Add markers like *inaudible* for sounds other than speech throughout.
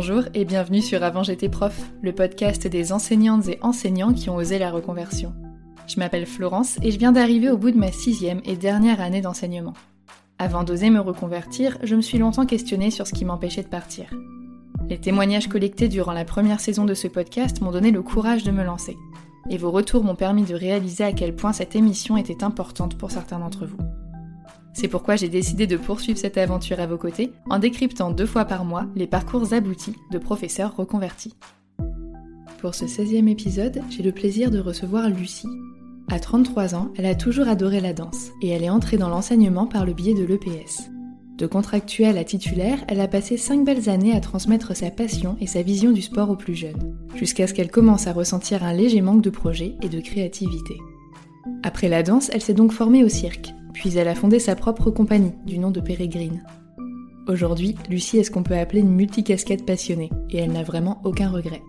Bonjour et bienvenue sur Avant j'étais prof, le podcast des enseignantes et enseignants qui ont osé la reconversion. Je m'appelle Florence et je viens d'arriver au bout de ma sixième et dernière année d'enseignement. Avant d'oser me reconvertir, je me suis longtemps questionnée sur ce qui m'empêchait de partir. Les témoignages collectés durant la première saison de ce podcast m'ont donné le courage de me lancer. Et vos retours m'ont permis de réaliser à quel point cette émission était importante pour certains d'entre vous. C'est pourquoi j'ai décidé de poursuivre cette aventure à vos côtés en décryptant deux fois par mois les parcours aboutis de professeurs reconvertis. Pour ce 16e épisode, j'ai le plaisir de recevoir Lucie. À 33 ans, elle a toujours adoré la danse et elle est entrée dans l'enseignement par le biais de l'EPS. De contractuelle à titulaire, elle a passé 5 belles années à transmettre sa passion et sa vision du sport aux plus jeunes, jusqu'à ce qu'elle commence à ressentir un léger manque de projet et de créativité. Après la danse, elle s'est donc formée au cirque, puis elle a fondé sa propre compagnie, du nom de Pérégrine. Aujourd'hui, Lucie est ce qu'on peut appeler une multicasquette passionnée, et elle n'a vraiment aucun regret.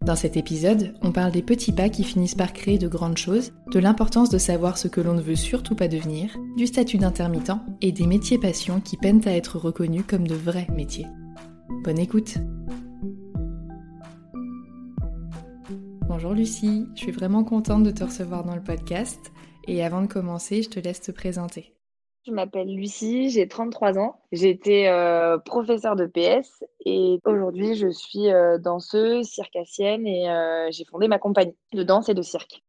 Dans cet épisode, on parle des petits pas qui finissent par créer de grandes choses, de l'importance de savoir ce que l'on ne veut surtout pas devenir, du statut d'intermittent et des métiers passions qui peinent à être reconnus comme de vrais métiers. Bonne écoute Bonjour Lucie, je suis vraiment contente de te recevoir dans le podcast. Et avant de commencer, je te laisse te présenter. Je m'appelle Lucie, j'ai 33 ans. J'étais euh, professeure de PS et aujourd'hui je suis euh, danseuse, circassienne et euh, j'ai fondé ma compagnie de danse et de cirque.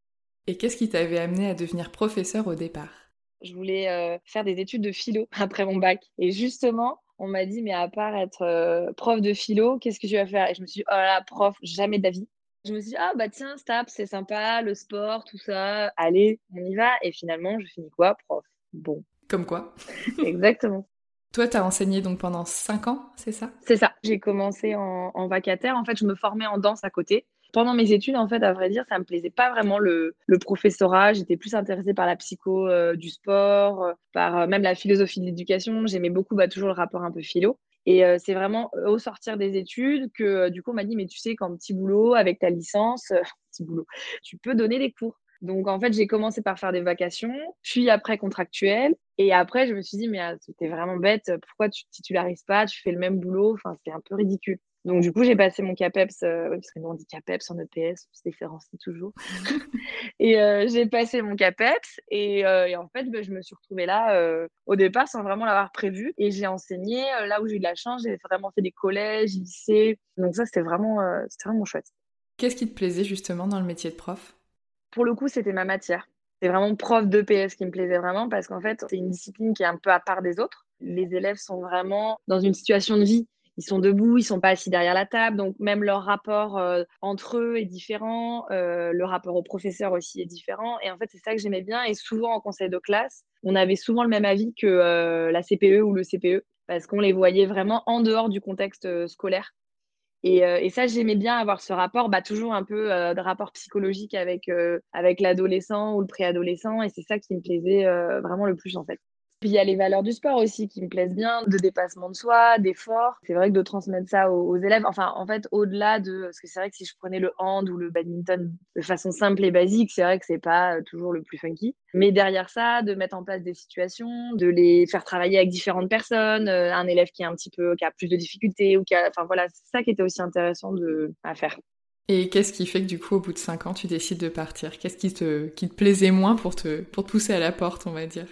Et qu'est-ce qui t'avait amené à devenir professeur au départ? Je voulais faire des études de philo *laughs* après mon bac. Et justement, on m'a dit, mais à part être prof de philo, qu'est-ce que tu vas faire? Et je me suis dit, oh là, prof, jamais d'avis. Je me suis dit, ah bah tiens, STAP, c'est sympa, le sport, tout ça, allez, on y va. Et finalement, je finis quoi Prof? Bon. Comme quoi *laughs* Exactement. Toi, tu as enseigné donc pendant 5 ans, c'est ça? C'est ça. J'ai commencé en, vacataire. En fait, je me formais en danse à côté. Pendant mes études, en fait, à vrai dire, ça me plaisait pas vraiment le, le professorat. J'étais plus intéressée par la psycho euh, du sport, euh, par euh, même la philosophie de l'éducation. J'aimais beaucoup bah, toujours le rapport un peu philo. Et euh, c'est vraiment euh, au sortir des études que euh, du coup on m'a dit mais tu sais qu'en petit boulot avec ta licence, *laughs* petit boulot, tu peux donner des cours. Donc en fait j'ai commencé par faire des vacations, puis après contractuel, et après je me suis dit mais ah, c'était vraiment bête, pourquoi tu titularises pas, tu fais le même boulot, enfin c'est un peu ridicule. Donc, du coup, j'ai passé mon CAPEPS, euh, parce que nous, on dit CAPEPS en EPS, on se différencie toujours. *laughs* et euh, j'ai passé mon CAPEPS, et, euh, et en fait, ben, je me suis retrouvée là au départ sans vraiment l'avoir prévu. Et j'ai enseigné là où j'ai eu de la chance, j'ai vraiment fait des collèges, lycées. Donc, ça, c'était vraiment, c'était vraiment chouette. Qu'est-ce qui te plaisait justement dans le métier de prof? Pour le coup, c'était ma matière. C'est vraiment prof d'EPS qui me plaisait vraiment parce qu'en fait, c'est une discipline qui est un peu à part des autres. Les élèves sont vraiment dans une situation de vie. Ils sont debout, ils sont pas assis derrière la table, donc même leur rapport euh, entre eux est différent, euh, le rapport au professeur aussi est différent. Et en fait, c'est ça que j'aimais bien. Et souvent en conseil de classe, on avait souvent le même avis que euh, la CPE ou le CPE parce qu'on les voyait vraiment en dehors du contexte scolaire. Euh, et, ça, j'aimais bien avoir ce rapport, bah, toujours un peu de rapport psychologique avec, avec l'adolescent ou le préadolescent. Et c'est ça qui me plaisait vraiment le plus, en fait. Puis il y a les valeurs du sport aussi qui me plaisent bien, de dépassement de soi, d'effort. C'est vrai que de transmettre ça aux, élèves, enfin en fait au-delà de, parce que c'est vrai que si je prenais le hand ou le badminton de façon simple et basique, c'est vrai que c'est pas toujours le plus funky. Mais derrière ça, de mettre en place des situations, de les faire travailler avec différentes personnes, euh, un élève qui est un petit peu, qui a plus de difficultés ou qui a, enfin voilà, c'est ça qui était aussi intéressant de, à faire. Et qu'est-ce qui fait que du coup, au bout de cinq ans, tu décides de partir? Qu'est-ce qui te, qui te plaisait moins pour te, pour te pousser à la porte, on va dire?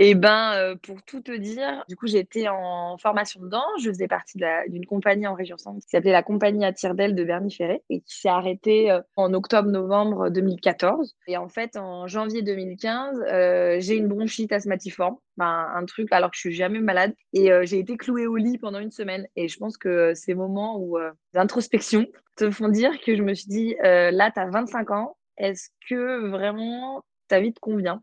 Et ben, euh, pour tout te dire, du coup, j'étais en formation dedans. Je faisais partie d'une compagnie en région centre qui s'appelait la compagnie à tire d'aile de Bernie et qui s'est arrêtée euh, en octobre-novembre 2014. Et en fait, en janvier 2015, euh, j'ai une bronchite asthmatiforme, ben, un truc alors que je suis jamais malade. Et j'ai été clouée au lit pendant une semaine. Et je pense que ces moments où d'introspection *laughs* te font dire que je me suis dit, là, tu as 25 ans. Est-ce que vraiment ta vie te convient?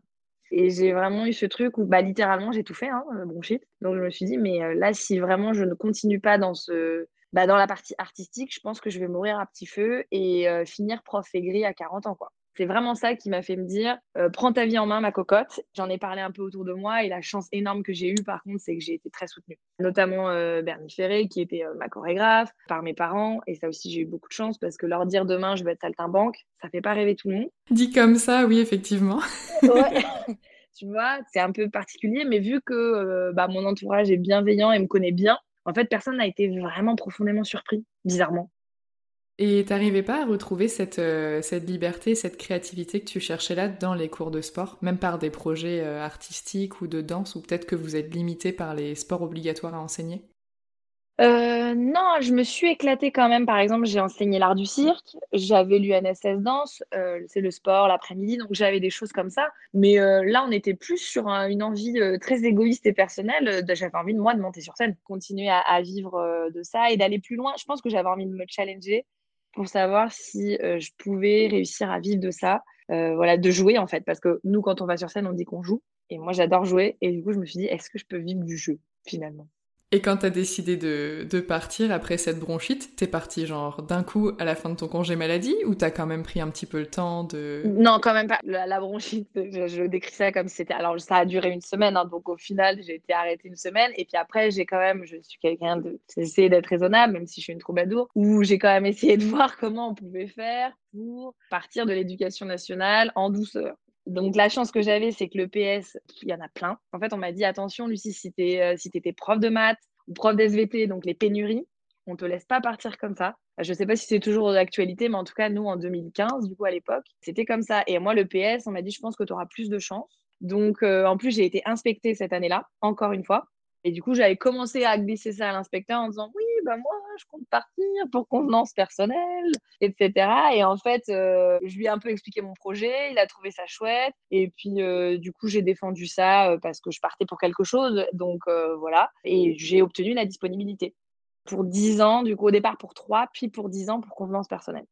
Et j'ai vraiment eu ce truc où, bah, littéralement, j'ai tout fait, hein, euh, bronchite. Donc, je me suis dit, mais euh, là, si vraiment je ne continue pas dans, ce, bah, dans la partie artistique, je pense que je vais mourir à petit feu et euh, finir prof aigri à 40 ans, quoi. C'est vraiment ça qui m'a fait me dire euh, prends ta vie en main, ma cocotte. J'en ai parlé un peu autour de moi et la chance énorme que j'ai eue, par contre, c'est que j'ai été très soutenue. Notamment euh, Bernie Ferré, qui était euh, ma chorégraphe, par mes parents. Et ça aussi, j'ai eu beaucoup de chance parce que leur dire demain, je vais être saltimbanque, ça fait pas rêver tout le monde. Dit comme ça, oui, effectivement. ouais. *laughs* *laughs* tu vois, c'est un peu particulier, mais vu que bah, mon entourage est bienveillant et me connaît bien, en fait, personne n'a été vraiment profondément surpris, bizarrement. Et t'arrivais pas à retrouver cette, euh, cette liberté, cette créativité que tu cherchais là dans les cours de sport, même par des projets euh, artistiques ou de danse, ou peut-être que vous êtes limité par les sports obligatoires à enseigner? Euh, non, je me suis éclatée quand même. Par exemple, j'ai enseigné l'art du cirque, j'avais l'UNSS danse, c'est le sport l'après-midi, donc j'avais des choses comme ça. Mais là, on était plus sur une envie très égoïste et personnelle. j'avais envie de moi de monter sur scène, continuer à vivre de ça et d'aller plus loin. Je pense que j'avais envie de me challenger pour savoir si euh, je pouvais réussir à vivre de ça, euh, voilà, de jouer en fait. Parce que nous, quand on va sur scène, on dit qu'on joue. Et moi, j'adore jouer. Et du coup, je me suis dit, est-ce que je peux vivre du jeu finalement? Et quand t'as décidé de, de, partir après cette bronchite, t'es parti genre d'un coup à la fin de ton congé maladie ou t'as quand même pris un petit peu le temps de... Non, quand même pas. La, bronchite, je, décris ça comme c'était... Alors ça a duré une semaine, hein, donc au final j'ai été arrêtée une semaine et puis après j'ai quand même, je suis quelqu'un de... J'ai d'être raisonnable, même si je suis une troubadour, où j'ai quand même essayé de voir *laughs* comment on pouvait faire pour partir de l'éducation nationale en douceur. Donc la chance que j'avais, c'est que le PS, il y en a plein. En fait, on m'a dit attention, Lucie, si tu euh, si prof de maths ou prof d'SVT, donc les pénuries, on te laisse pas partir comme ça. Je ne sais pas si c'est toujours d'actualité, mais en tout cas, nous, en 2015, du coup, à l'époque, c'était comme ça. Et moi, le PS, on m'a dit, je pense que tu auras plus de chance. Donc, euh, en plus, j'ai été inspectée cette année-là, encore une fois. Et du coup, j'avais commencé à glisser ça à l'inspecteur en disant oui, bah moi, je compte partir pour convenance personnelle, etc. Et en fait, euh, je lui ai un peu expliqué mon projet, il a trouvé ça chouette. Et puis, euh, du coup, j'ai défendu ça euh, parce que je partais pour quelque chose. Donc, voilà. Et j'ai obtenu la disponibilité pour 10 ans, du coup, au départ pour 3, puis pour 10 ans pour convenance personnelle.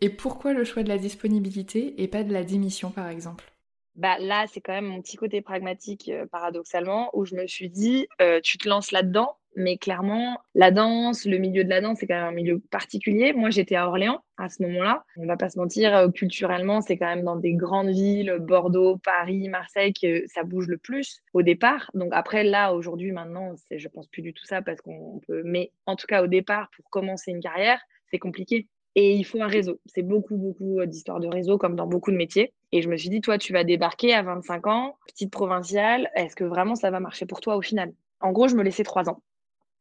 Et pourquoi le choix de la disponibilité et pas de la démission, par exemple? Bah, là, c'est quand même mon petit côté pragmatique, euh, paradoxalement, où je me suis dit, euh, tu te lances là-dedans, mais clairement, la danse, le milieu de la danse, c'est quand même un milieu particulier. Moi, j'étais à Orléans à ce moment-là. On va pas se mentir, euh, culturellement, c'est quand même dans des grandes villes, Bordeaux, Paris, Marseille, que ça bouge le plus au départ. Donc après, là, aujourd'hui, maintenant, je pense plus du tout ça parce qu'on peut. Mais en tout cas, au départ, pour commencer une carrière, c'est compliqué. Et il faut un réseau. C'est beaucoup, beaucoup euh, d'histoires de réseau, comme dans beaucoup de métiers. Et je me suis dit, toi, tu vas débarquer à 25 ans, petite provinciale. Est-ce que vraiment ça va marcher pour toi au final? En gros, je me laissais trois ans.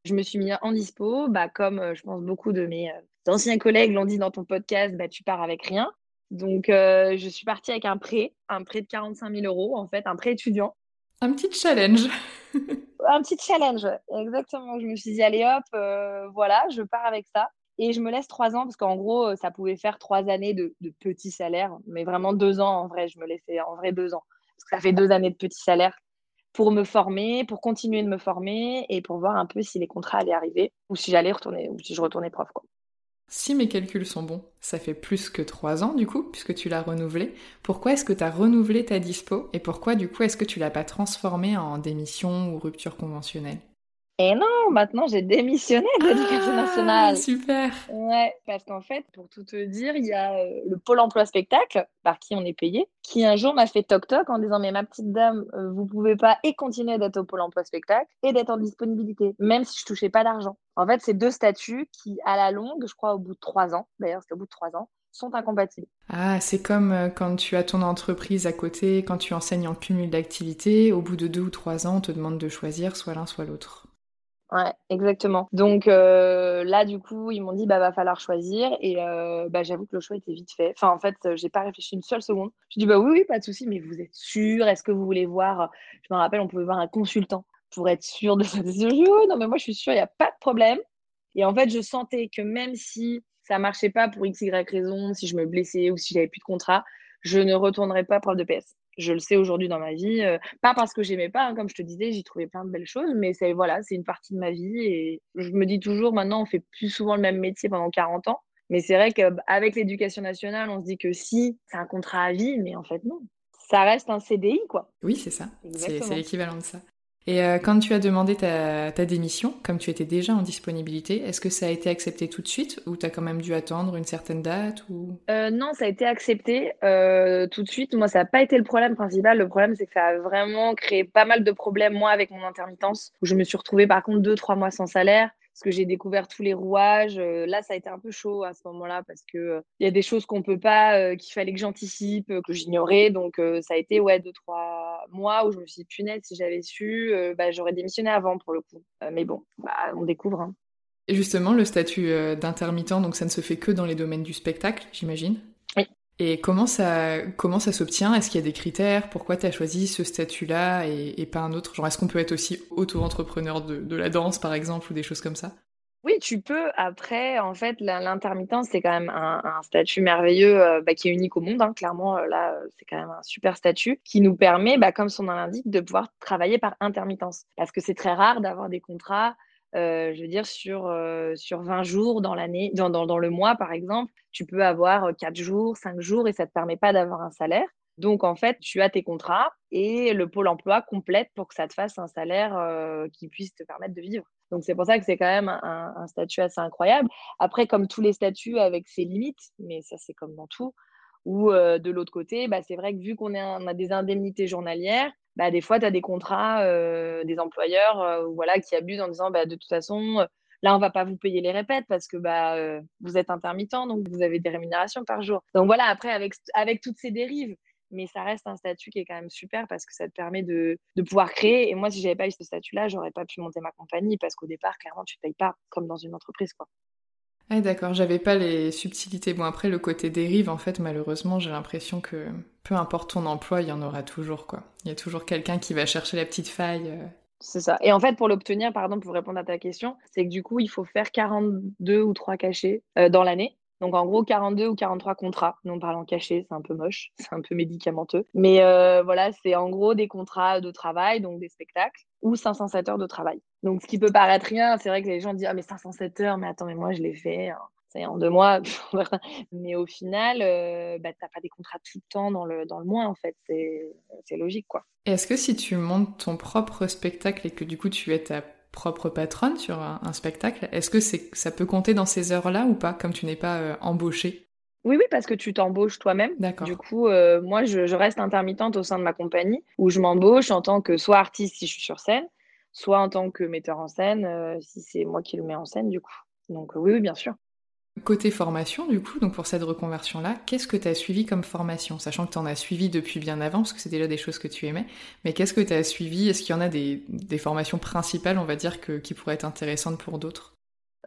Je me suis mis en dispo, bah, comme euh, je pense beaucoup de mes euh, anciens collègues l'ont dit dans ton podcast, bah, tu pars avec rien. Donc, je suis partie avec un prêt, un prêt de 45 000 euros, en fait, un prêt étudiant. Un petit challenge. *laughs* un petit challenge, exactement. Je me suis dit, allez hop, voilà, je pars avec ça. et je me laisse trois ans parce qu'en gros, ça pouvait faire trois années de, de petits salaires, mais vraiment deux ans en vrai. Je me laissais en vrai deux ans parce que ça fait deux années de petits salaires pour me former, pour continuer de me former et pour voir un peu si les contrats allaient arriver ou si j'allais retourner ou si je retournais prof. Si mes calculs sont bons, ça fait plus que trois ans du coup, puisque tu l'as renouvelé. Pourquoi est-ce que tu as renouvelé ta dispo et pourquoi du coup est-ce que tu l'as pas transformé en démission ou rupture conventionnelle? Et non, maintenant j'ai démissionné de l'éducation ah, nationale. Super. Ouais, parce qu'en fait, pour tout te dire, il y a euh, le pôle emploi spectacle par qui on est payé, qui un jour m'a fait toc toc en disant mais ma petite dame, euh, vous pouvez pas et continuer d'être au pôle emploi spectacle et d'être en disponibilité, même si je touchais pas d'argent. En fait, c'est deux statuts qui, à la longue, je crois au bout de trois ans, d'ailleurs c'est au bout de trois ans, sont incompatibles. Ah, c'est comme euh, quand tu as ton entreprise à côté, quand tu enseignes en cumul d'activités, au bout de deux ou trois ans, on te demande de choisir soit l'un soit l'autre. Ouais, exactement. Donc euh, là, du coup, ils m'ont dit bah va falloir choisir et euh, bah j'avoue que le choix était vite fait. Enfin, en fait, j'ai pas réfléchi une seule seconde. Je dis bah oui, oui, pas de souci, mais vous êtes sûr? Est-ce que vous voulez voir Je me rappelle, on pouvait voir un consultant pour être sûr de cette décision. non, mais moi, je suis sûre, il n'y a pas de problème. Et en fait, je sentais que même si ça marchait pas pour x y raison, si je me blessais ou si j'avais plus de contrat, je ne retournerais pas prof de PS je le sais aujourd'hui dans ma vie. Euh, pas parce que j'aimais pas, hein, comme je te disais, j'y trouvais plein de belles choses, mais c'est voilà, c'est une partie de ma vie et je me dis toujours maintenant, on fait plus souvent le même métier pendant 40 ans. Mais c'est vrai qu'avec l'éducation nationale, on se dit que si, c'est un contrat à vie, mais en fait non. Ça reste un CDI, quoi. Oui, c'est ça. C'est l'équivalent de ça. Et euh, quand tu as demandé ta, démission, comme tu étais déjà en disponibilité, est-ce que ça a été accepté tout de suite ou tu as quand même dû attendre une certaine date ou... Euh, non, ça a été accepté euh, tout de suite. Moi, ça n'a pas été le problème principal. Le problème, c'est que ça a vraiment créé pas mal de problèmes, moi, avec mon intermittence, où je me suis retrouvée par contre deux, trois mois sans salaire parce que j'ai découvert tous les rouages. Euh, là, ça a été un peu chaud à ce moment-là parce que euh, il y a des choses qu'on peut pas, euh, qu'il fallait que j'anticipe, que j'ignorais. Donc, ça a été ouais deux trois mois où je me suis dit punaise, si j'avais su, bah, j'aurais démissionné avant pour le coup. mais bon, bah, on découvre. Hein. Justement, le statut d'intermittent, donc ça ne se fait que dans les domaines du spectacle, j'imagine? Et comment ça, comment ça s'obtient? Est-ce qu'il y a des critères? Pourquoi tu as choisi ce statut-là et, pas un autre? Genre, est-ce qu'on peut être aussi auto-entrepreneur de, la danse, par exemple, ou des choses comme ça? Oui, tu peux. Après, en fait, l'intermittence, c'est quand même un, statut merveilleux euh, bah, qui est unique au monde. Hein. Clairement, euh, là, euh, c'est quand même un super statut qui nous permet, bah, comme son nom l'indique, de pouvoir travailler par intermittence. Parce que c'est très rare d'avoir des contrats euh, je veux dire, sur, euh, sur 20 jours dans l'année, dans, dans, dans, le mois, par exemple, tu peux avoir 4 jours, 5 jours et ça ne te permet pas d'avoir un salaire. Donc, en fait, tu as tes contrats et le pôle emploi complète pour que ça te fasse un salaire euh, qui puisse te permettre de vivre. Donc, c'est pour ça que c'est quand même un, un, statut assez incroyable. Après, comme tous les statuts avec ses limites, mais ça, c'est comme dans tout, ou de l'autre côté, bah, c'est vrai que vu qu'on a des indemnités journalières, bah, des fois, tu as des contrats, euh, des employeurs euh, voilà, qui abusent en disant bah, de toute façon, euh, là, on va pas vous payer les répètes parce que bah, vous êtes intermittent, donc vous avez des rémunérations par jour. Donc voilà, après, avec, avec toutes ces dérives, mais ça reste un statut qui est quand même super parce que ça te permet de, de pouvoir créer. Et moi, si j'avais pas eu ce statut-là, j'aurais pas pu monter ma compagnie parce qu'au départ, clairement, tu payes pas comme dans une entreprise. quoi. Ah, d'accord, j'avais pas les subtilités. Bon, après, le côté dérive, en fait, malheureusement, j'ai l'impression que peu importe ton emploi, il y en aura toujours, quoi. Il y a toujours quelqu'un qui va chercher la petite faille. Euh. C'est ça. Et en fait, pour l'obtenir, pardon, pour répondre à ta question, c'est que du coup, il faut faire 42 ou 3 cachets euh, dans l'année. Donc en gros, 42 ou 43 contrats. Nous, on parle en cachet, c'est un peu moche, *laughs* c'est un peu médicamenteux. Mais euh, voilà, c'est en gros des contrats de travail, donc des spectacles, ou 507 heures de travail. Donc ce qui peut paraître rien, c'est vrai que les gens disent Ah, mais 507 heures, mais attends, mais moi, je l'ai fait. Hein. C'est en deux mois. *laughs* mais au final, euh, bah, tu n'as pas des contrats tout le temps dans le, dans le mois, en fait. C'est logique, quoi. Est-ce que si tu montes ton propre spectacle et que du coup tu es ta propre patronne sur un, spectacle, est-ce que ça peut compter dans ces heures-là ou pas, comme tu n'es pas euh, embauchée? Oui, oui, parce que tu t'embauches toi-même. D'accord. Du coup, euh, moi, je, reste intermittente au sein de ma compagnie où je m'embauche en tant que soit artiste si je suis sur scène, soit en tant que metteur en scène euh, si c'est moi qui le mets en scène, du coup. Donc, oui, oui, bien sûr. Côté formation, du coup, donc pour cette reconversion-là, qu'est-ce que tu as suivi comme formation? Sachant que tu en as suivi depuis bien avant, parce que c'est déjà des choses que tu aimais, mais qu'est-ce que tu as suivi? Est-ce qu'il y en a des, formations principales, on va dire, que, qui pourraient être intéressantes pour d'autres?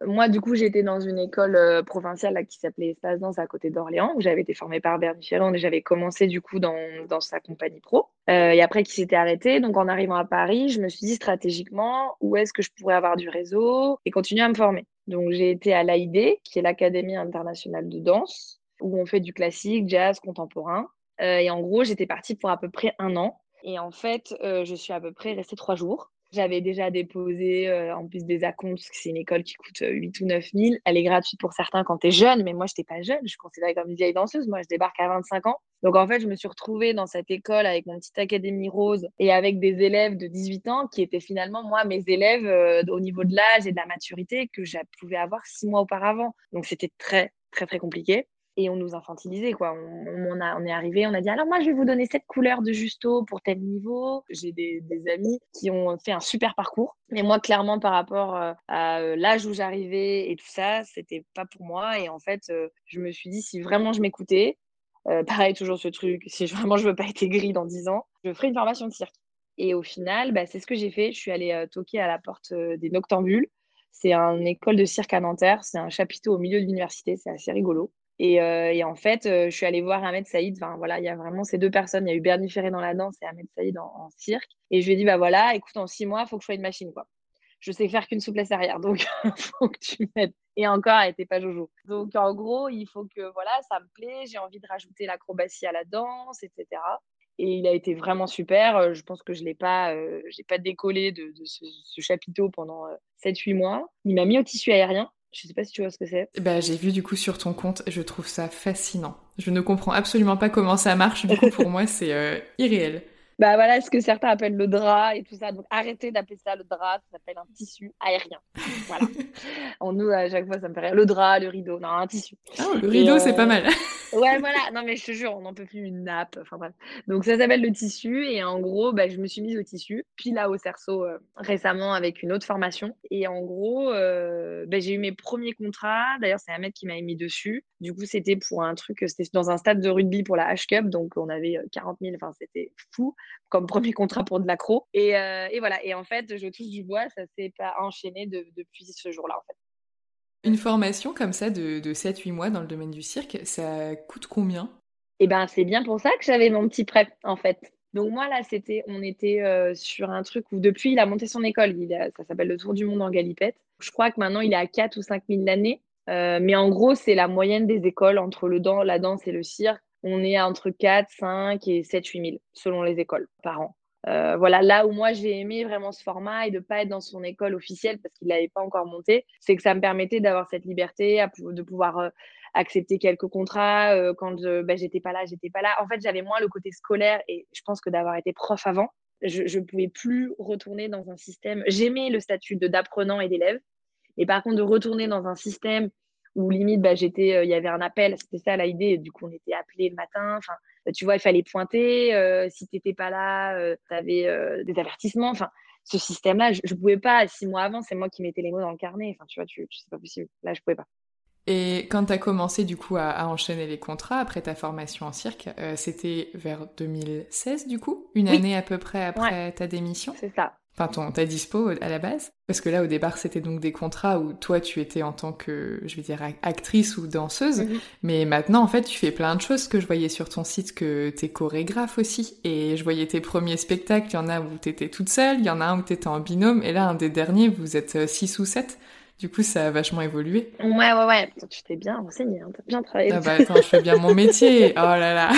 Moi, du coup, j'étais dans une école euh, provinciale qui s'appelait Espace Danse à côté d'Orléans, où j'avais été formée par Bernie et j'avais commencé du coup dans, dans sa compagnie pro. Euh, et après, qui s'était arrêté. Donc, en arrivant à Paris, je me suis dit stratégiquement où est-ce que je pourrais avoir du réseau et continuer à me former? Donc j'ai été à l'AID, qui est l'Académie internationale de danse, où on fait du classique, jazz, contemporain. et en gros, j'étais partie pour à peu près un an. Et en fait, je suis à peu près restée trois jours. J'avais déjà déposé euh, en plus des acomptes, parce que c'est une école qui coûte 8 euh, ou 9 000. Elle est gratuite pour certains quand tu es jeune, mais moi, je n'étais pas jeune. Je suis considérée comme une vieille danseuse. Moi, je débarque à 25 ans. Donc, en fait, je me suis retrouvée dans cette école avec mon petit académie rose et avec des élèves de 18 ans qui étaient finalement, moi, mes élèves euh, au niveau de l'âge et de la maturité que je pouvais avoir six mois auparavant. Donc, c'était très, très, très compliqué et on nous infantilisait quoi. On, a, on, est arrivé, on a dit alors moi je vais vous donner cette couleur de justo pour tel niveau. J'ai des, amis qui ont fait un super parcours, mais moi clairement par rapport euh, à euh, l'âge où j'arrivais et tout ça, c'était pas pour moi. Et en fait, euh, je me suis dit si vraiment je m'écoutais, *laughs* pareil toujours ce truc, si vraiment je veux pas être gris dans 10 ans, je ferai une formation de cirque. Et au final, bah, c'est ce que j'ai fait. Je suis allée toquer à la porte des Noctambules. C'est une école de cirque à Nanterre. C'est un chapiteau au milieu de l'université. C'est assez rigolo. Euh, et, en fait, euh, je suis allée voir Ahmed Saïd. Enfin, voilà, il y a vraiment ces deux personnes. Il y a eu Bernie Ferré dans la danse et Ahmed Saïd en, cirque. Et je lui ai dit, bah voilà, écoute, en six mois, il faut que je sois une machine, quoi. Je sais faire qu'une souplesse arrière, donc *laughs* faut que tu m'aides. Et encore, elle n'était pas jojo. Donc en gros, il faut que, voilà, ça me plaît. J'ai envie de rajouter l'acrobatie à la danse, etc. Et il a été vraiment super. Euh, je pense que je l'ai pas, pas décollé de, ce, chapiteau pendant 7-8 mois. Il m'a mis au tissu aérien. Je sais pas si tu vois ce que c'est. Bah, j'ai vu du coup sur ton compte, je trouve ça fascinant. Je ne comprends absolument pas comment ça marche, du coup pour *laughs* moi c'est euh, irréel. Bah voilà ce que certains appellent le drap et tout ça. Donc arrêtez d'appeler ça le drap, ça s'appelle un tissu aérien. Voilà. *laughs* en nous, à chaque fois, ça me fait rire. Le drap, le rideau, non, un tissu. Ah, le rideau, c'est pas euh, mal. *laughs* ouais, voilà. *laughs* Non, mais je te jure, on n'en peut plus une nappe. Enfin bref. Donc ça s'appelle le tissu. Et en gros, bah, je me suis mise au tissu. Puis là, au cerceau, euh, récemment, avec une autre formation. Et en gros, euh, bah, j'ai eu mes premiers contrats. D'ailleurs, c'est un mec qui m'a mis dessus. Du coup, c'était pour un truc, c'était dans un stade de rugby pour la H-Cup. Donc on avait 40 000. Enfin, c'était fou comme premier contrat pour de l'accro. Et, euh, et, voilà. Et en fait, je touche du bois, ça s'est pas enchaîné depuis ce jour-là, en fait. Une formation comme ça de, de 7-8 mois dans le domaine du cirque, ça coûte combien? Eh ben, c'est bien pour ça que j'avais mon petit prêt, en fait. Donc moi là, c'était, on était euh, sur un truc où depuis il a monté son école, il ça s'appelle le Tour du monde en galipette. Je crois que maintenant il est à 4 ou 5 000 l'année, euh, mais en gros c'est la moyenne des écoles entre le dans, la danse et le cirque on est entre 4, 5 et 7, 8 000 selon les écoles par an. Euh, voilà, là où moi j'ai aimé vraiment ce format et de ne pas être dans son école officielle parce qu'il n'avait pas encore monté, c'est que ça me permettait d'avoir cette liberté, de pouvoir euh, accepter quelques contrats. Euh, quand bah, j'étais pas là, j'étais pas là. En fait, j'avais moins le côté scolaire et je pense que d'avoir été prof avant, je ne pouvais plus retourner dans un système. J'aimais le statut de d'apprenant et d'élève, et par contre de retourner dans un système où limite, bah, j'étais, euh, il y avait un appel, c'était ça l'idée, du coup, on était appelé le matin, enfin, bah, tu vois, il fallait pointer, euh, si tu n'étais pas là, euh, tu avais des avertissements, enfin, ce système-là, je ne pouvais pas, six mois avant, c'est moi qui mettais les mots dans le carnet, enfin, tu vois, tu, c'est pas possible, là, je pouvais pas. Et quand tu as commencé du coup à, enchaîner les contrats après ta formation en cirque, c'était vers 2016 du coup, une année à peu près après ta démission? C'est ça enfin ton, ta dispo à la base Parce que là, au départ, c'était donc des contrats où toi, tu étais en tant que, je vais dire, actrice ou danseuse. Mhm. Mais maintenant, en fait, tu fais plein de choses que je voyais sur ton site, que t'es chorégraphe aussi. Et je voyais tes premiers spectacles, il y en a où t'étais toute seule, il y en a un où t'étais en binôme. Et là, un des derniers, vous êtes 6 euh, ou 7. Du coup, ça a vachement évolué. Ouais, ouais, ouais. Tu t'es bien renseigné, hein. t'as bien travaillé. Ah bah attends, je fais bien mon métier. *laughs* Oh là là.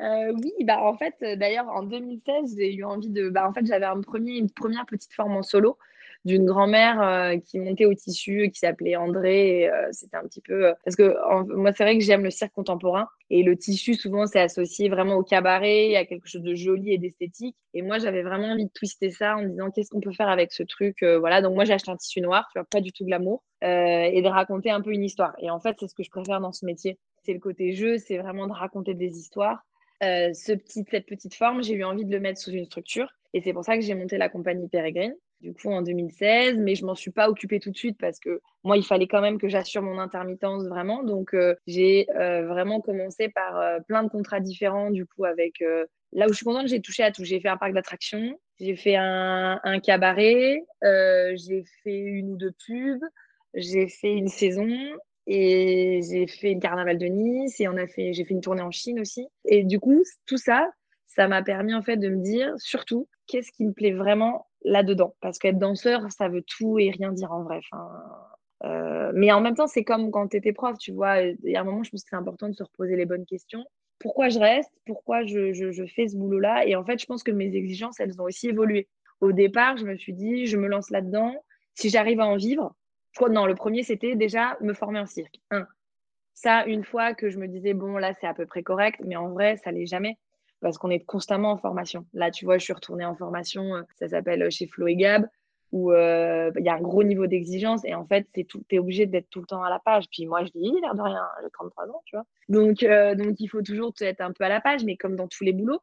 Euh, oui, bah en fait, euh, d'ailleurs, en 2016, j'ai eu envie de. Bah, en fait, j'avais un premier, une première petite forme en solo d'une grand-mère euh, qui montait au tissu, qui s'appelait André. c'était un petit peu. parce que moi, c'est vrai que j'aime le cirque contemporain. Et le tissu, souvent, c'est associé vraiment au cabaret, à quelque chose de joli et d'esthétique. Et moi, j'avais vraiment envie de twister ça en me disant qu'est-ce qu'on peut faire avec ce truc. voilà, donc moi, j'ai acheté un tissu noir, tu vois, pas du tout de l'amour, et de raconter un peu une histoire. Et en fait, c'est ce que je préfère dans ce métier. C'est le côté jeu, c'est vraiment de raconter des histoires. Euh, ce petit, cette petite forme, j'ai eu envie de le mettre sous une structure. Et c'est pour ça que j'ai monté la compagnie Peregrine, du coup en 2016. Mais je m'en suis pas occupée tout de suite parce que moi, il fallait quand même que j'assure mon intermittence vraiment. Donc euh, j'ai euh, vraiment commencé par plein de contrats différents, du coup, avec. là où je suis contente, j'ai touché à tout. J'ai fait un parc d'attractions, j'ai fait un, un cabaret, j'ai fait une ou deux pubs, j'ai fait une saison, et j'ai fait le carnaval de Nice et on a fait, j'ai fait une tournée en Chine aussi. Et du coup, tout ça, ça m'a permis en fait de me dire surtout qu'est-ce qui me plaît vraiment là-dedans? Parce qu'être danseur, ça veut tout et rien dire en vrai. Enfin, mais en même temps, c'est comme quand tu étais prof, tu vois. Il y a un moment, je pense que c'est important de se reposer les bonnes questions. Pourquoi je reste? Pourquoi je, je fais ce boulot-là? Et en fait, je pense que mes exigences, elles ont aussi évolué. Au départ, je me suis dit, je me lance là-dedans. Si j'arrive à en vivre, je crois non, le premier, c'était déjà me former en cirque. Un. Ça, une fois que je me disais, bon, là, c'est à peu près correct, mais en vrai, ça l'est jamais parce qu'on est constamment en formation. Là, tu vois, je suis retournée en formation, euh, ça s'appelle euh, chez Flo et Gab, où euh, il y a un gros niveau d'exigence et en fait, tout, es obligé d'être tout le temps à la page. Puis moi, je dis, l'air de rien, j'ai 33 ans, tu vois. Donc, il faut toujours être un peu à la page, mais comme dans tous les boulots.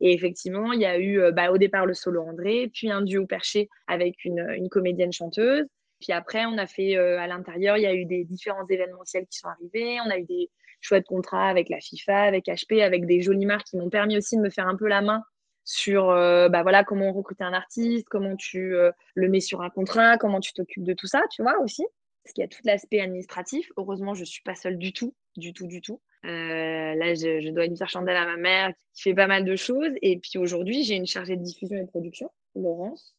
Et effectivement, il y a eu bah, au départ le solo André, puis un duo perché avec une comédienne chanteuse. Puis après, on a fait à l'intérieur, il y a eu des différents événementiels qui sont arrivés. On a eu des, chouette contrat avec la FIFA, avec HP, avec des jolies marques qui m'ont permis aussi de me faire un peu la main sur euh, bah voilà comment recruter un artiste, comment tu euh, le mets sur un contrat, comment tu t'occupes de tout ça, tu vois aussi. Parce qu'il y a tout l'aspect administratif. Heureusement, je ne suis pas seule du tout, du tout, du tout. Euh, là, je, dois une faire chandelle à ma mère qui fait pas mal de choses. Et puis aujourd'hui, j'ai une chargée de diffusion et de production, Laurence,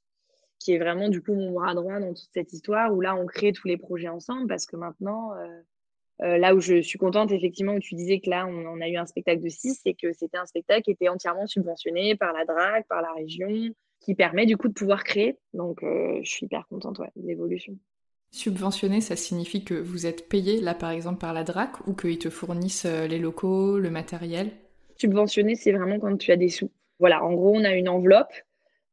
qui est vraiment du coup mon bras droit dans toute cette histoire où là, on crée tous les projets ensemble parce que maintenant, euh, là où je suis contente, effectivement, où tu disais que là, on, a eu un spectacle de 6, c'est que c'était un spectacle qui était entièrement subventionné par la DRAC, par la région, qui permet du coup de pouvoir créer. Donc, euh, je suis hyper contente ouais, de l'évolution. Subventionné, ça signifie que vous êtes payé, là, par exemple, par la DRAC, ou qu'ils te fournissent euh, les locaux, le matériel? Subventionné, c'est vraiment quand tu as des sous. Voilà, en gros, on a une enveloppe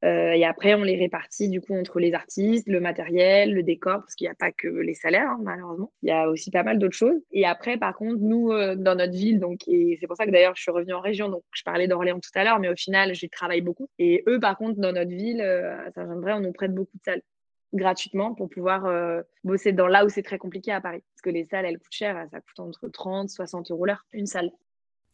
euh, et après, on les répartit du coup entre les artistes, le matériel, le décor, parce qu'il n'y a pas que les salaires, hein, malheureusement. Il y a aussi pas mal d'autres choses. Et après, par contre, nous, euh, dans notre ville, donc, et c'est pour ça que d'ailleurs, je suis revenue en région, donc je parlais d'Orléans tout à l'heure, mais au final, j'y travaille beaucoup. Et eux, par contre, dans notre ville, euh, à Saint-Jean-de-Bray, on nous prête beaucoup de salles gratuitement pour pouvoir bosser dans là où c'est très compliqué à Paris. Parce que les salles, elles coûtent cher, ça coûte entre 30, 60 euros l'heure, une salle.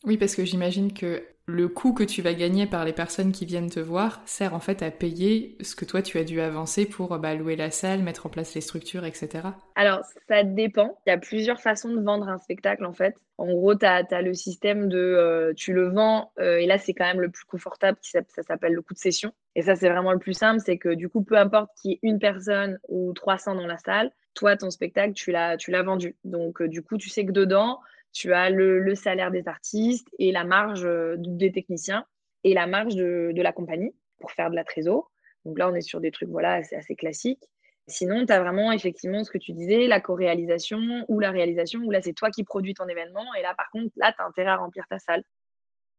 Oui, parce que j'imagine que le coût que tu vas gagner par les personnes qui viennent te voir sert en fait à payer ce que toi tu as dû avancer pour bah, louer la salle, mettre en place les structures, etc. Alors, ça dépend. Il y a plusieurs façons de vendre un spectacle en fait. En gros, tu as, le système de euh, tu le vends, euh, et là c'est quand même le plus confortable, ça, s'appelle le coût de session. Et ça, c'est vraiment le plus simple, c'est que du coup, peu importe qu'il y ait une personne ou 300 dans la salle, toi, ton spectacle, tu l'as vendu. Donc, euh, du coup, tu sais que dedans, tu as le, salaire des artistes et la marge euh, des techniciens et la marge de, la compagnie pour faire de la trésor. Donc là, on est sur des trucs voilà, assez, assez classiques. Sinon, tu as vraiment effectivement ce que tu disais, la co-réalisation ou la réalisation, où là, c'est toi qui produis ton événement. Et là, par contre, là, tu as intérêt à remplir ta salle.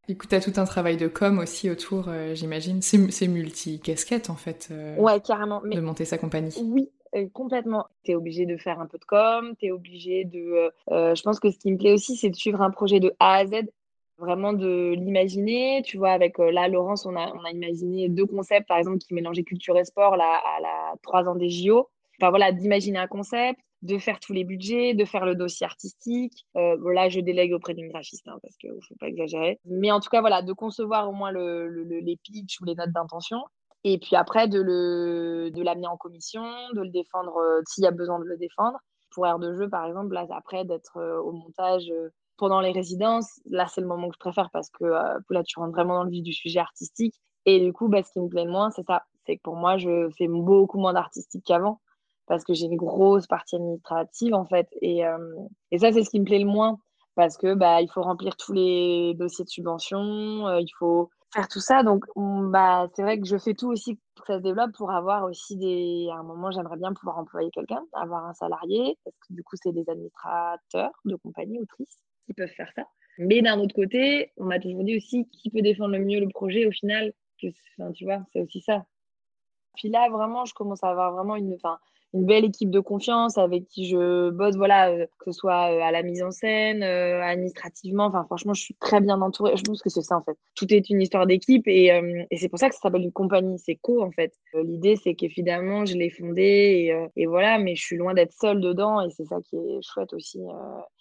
Écoute, tu as tout un travail de com aussi autour, euh, j'imagine. C'est multi-casquette, en fait. Euh, ouais, carrément. De monter sa compagnie. Oui, complètement. Tu es obligé de faire un peu de com, tu es obligé de... Euh, euh, je pense que ce qui me plaît aussi, c'est de suivre un projet de A à Z, vraiment de l'imaginer. Tu vois, avec là, Laurence, on a, on a imaginé deux concepts, par exemple, qui mélangeaient culture et sport là, à la trois ans des JO. Enfin voilà, d'imaginer un concept, de faire tous les budgets, de faire le dossier artistique. Euh, je délègue auprès d'une graphiste hein, parce qu'il ne faut pas exagérer. Mais en tout cas, voilà, de concevoir au moins le, les pitchs ou les notes d'intention et puis après, de, le, de l'amener en commission, de le défendre euh, s'il y a besoin de le défendre. Pour air de jeu, par exemple, là, après, d'être euh, au montage euh, pendant les résidences, là, c'est le moment que je préfère parce que là, tu rentres vraiment dans le vif du sujet artistique. Et du coup, bah, ce qui me plaît le moins, c'est ça. C'est que pour moi, je fais beaucoup moins d'artistique qu'avant parce que j'ai une grosse partie administrative, en fait. Et, et ça, c'est ce qui me plaît le moins parce que bah, il faut remplir tous les dossiers de subvention, il faut faire tout ça. Donc, bah, c'est vrai que je fais tout aussi pour que ça se développe, pour avoir aussi des. À un moment, j'aimerais bien pouvoir employer quelqu'un, avoir un salarié, parce que du coup, c'est des administrateurs de compagnie, autrices, qui peuvent faire ça. Mais d'un autre côté, on m'a toujours dit aussi qui peut défendre le mieux le projet au final. Que, tu vois, c'est aussi ça. Puis là, vraiment, je commence à avoir vraiment une. Enfin, une belle équipe de confiance avec qui je bosse, voilà, euh, que ce soit euh, à la mise en scène, euh, administrativement. Enfin, franchement, je suis très bien entourée. Je pense que c'est ça, en fait. Tout est une histoire d'équipe et, et c'est pour ça que ça s'appelle une compagnie. C'est co, en fait. L'idée, c'est qu'évidemment, je l'ai fondée et, et, voilà, mais je suis loin d'être seule dedans et c'est ça qui est chouette aussi.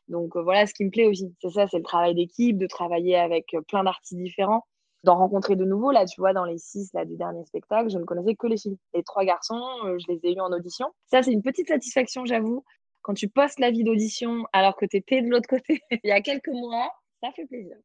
Donc voilà ce qui me plaît aussi. C'est ça, c'est le travail d'équipe, de travailler avec plein d'artistes différents d'en rencontrer de nouveaux. Là, tu vois, dans les six là, du dernier spectacle, je ne connaissais que les filles. Les trois garçons, euh, je les ai eus en audition. Ça, c'est une petite satisfaction, j'avoue. Quand tu postes la vie d'audition alors que tu étais de l'autre côté *laughs* il y a quelques mois, ça fait plaisir.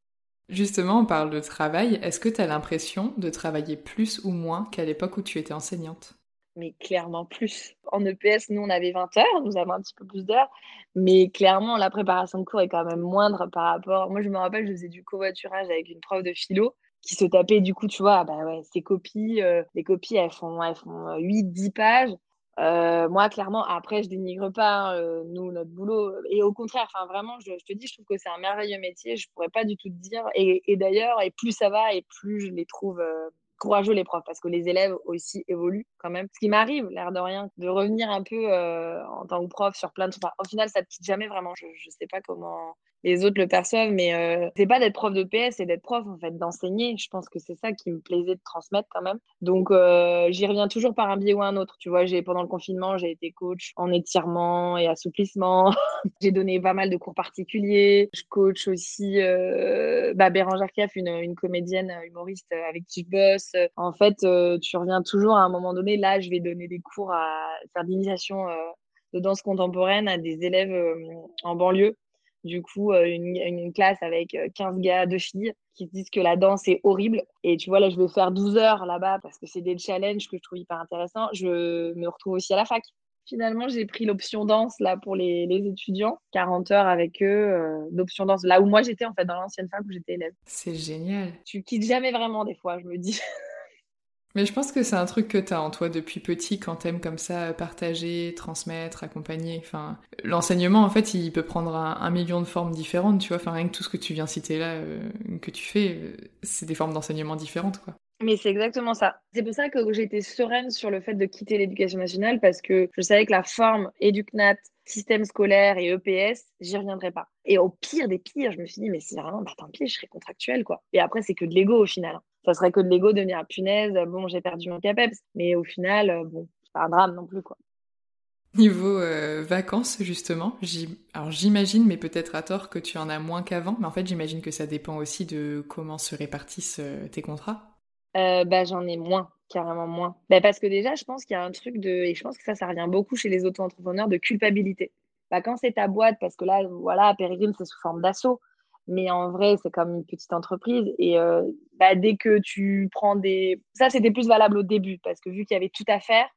Justement, on parle de travail. Est-ce que tu as l'impression de travailler plus ou moins qu'à l'époque où tu étais enseignante? Mais clairement plus. En EPS, nous, on avait 20 heures, nous avons un petit peu plus d'heures. Mais clairement, la préparation de cours est quand même moindre par rapport. Moi, je me rappelle, je faisais du covoiturage avec une prof de philo qui se tapait, du coup, tu vois, bah ouais, ses copies, euh, les copies, elles font, elles font 8, 10 pages. Euh, moi, clairement, après, je dénigre pas hein, euh, nous notre boulot. Et au contraire, vraiment, je, te dis, je trouve que c'est un merveilleux métier. Je pourrais pas du tout te dire. Et, d'ailleurs, et plus ça va, et plus je les trouve euh, courageux les profs, parce que les élèves aussi évoluent quand même. Ce qui m'arrive, l'air de rien, de revenir un peu en tant que prof sur plein de. Enfin, au final, ça ne quitte jamais vraiment. Je, je sais pas comment les autres le perçoivent, mais euh, c'est pas d'être prof de PS, c'est d'être prof, en fait, d'enseigner. Je pense que c'est ça qui me plaisait de transmettre quand même. Donc, euh, j'y reviens toujours par un biais ou un autre. Tu vois, j'ai pendant le confinement, j'ai été coach en étirement et assouplissement. *laughs* j'ai donné pas mal de cours particuliers. Je coach aussi euh, bah, Bérangère Kiaf, une, une, comédienne humoriste avec qui je bosse. En fait, tu reviens toujours à un moment donné. Là, je vais donner des cours à faire d'initiation de danse contemporaine à des élèves en banlieue du coup, euh, une, classe avec 15 euh, gars, deux filles qui disent que la danse est horrible. Et tu vois, là, je vais faire 12 heures là-bas parce que c'est des challenges que je trouve hyper intéressants. Je me retrouve aussi à la fac. Finalement, j'ai pris l'option danse là pour les, étudiants, 40 heures avec eux, euh, d'option danse, là où moi j'étais en fait, dans l'ancienne fac où j'étais élève. C'est génial. Tu quittes jamais vraiment des fois, je me dis. *laughs* Mais je pense que c'est un truc que tu as en toi depuis petit quand t'aimes comme ça partager, transmettre, accompagner. Enfin, l'enseignement, en fait, il peut prendre un, million de formes différentes, tu vois. Enfin, rien que tout ce que tu viens citer là, euh, que tu fais, euh, c'est des formes d'enseignement différentes, quoi. Mais c'est exactement ça. C'est pour ça que j'étais sereine sur le fait de quitter l'éducation nationale parce que je savais que la forme éducnat, système scolaire et EPS, j'y reviendrai pas. Et au pire des pires, je me suis dit, mais si vraiment, bah tant pis, je serai contractuelle, quoi. Et après, c'est que de l'ego au final. Ça serait que de l'ego de venir à punaise, bon, j'ai perdu mon CAPEPS. Mais au final, euh, bon, c'est pas un drame non plus, quoi. Niveau euh, vacances, justement, j'imagine, mais peut-être à tort, que tu en as moins qu'avant, mais en fait, j'imagine que ça dépend aussi de comment se répartissent euh, tes contrats. Bah, j'en ai moins, carrément moins. Bah, parce que déjà, je pense qu'il y a un truc de, et je pense que ça, ça revient beaucoup chez les auto-entrepreneurs, de culpabilité. Bah, quand c'est ta boîte, parce que là, voilà, Pérégrine, c'est sous forme d'assaut. Mais en vrai, c'est comme une petite entreprise. Et euh, bah, dès que tu prends des. Ça, c'était plus valable au début, parce que vu qu'il y avait tout à faire,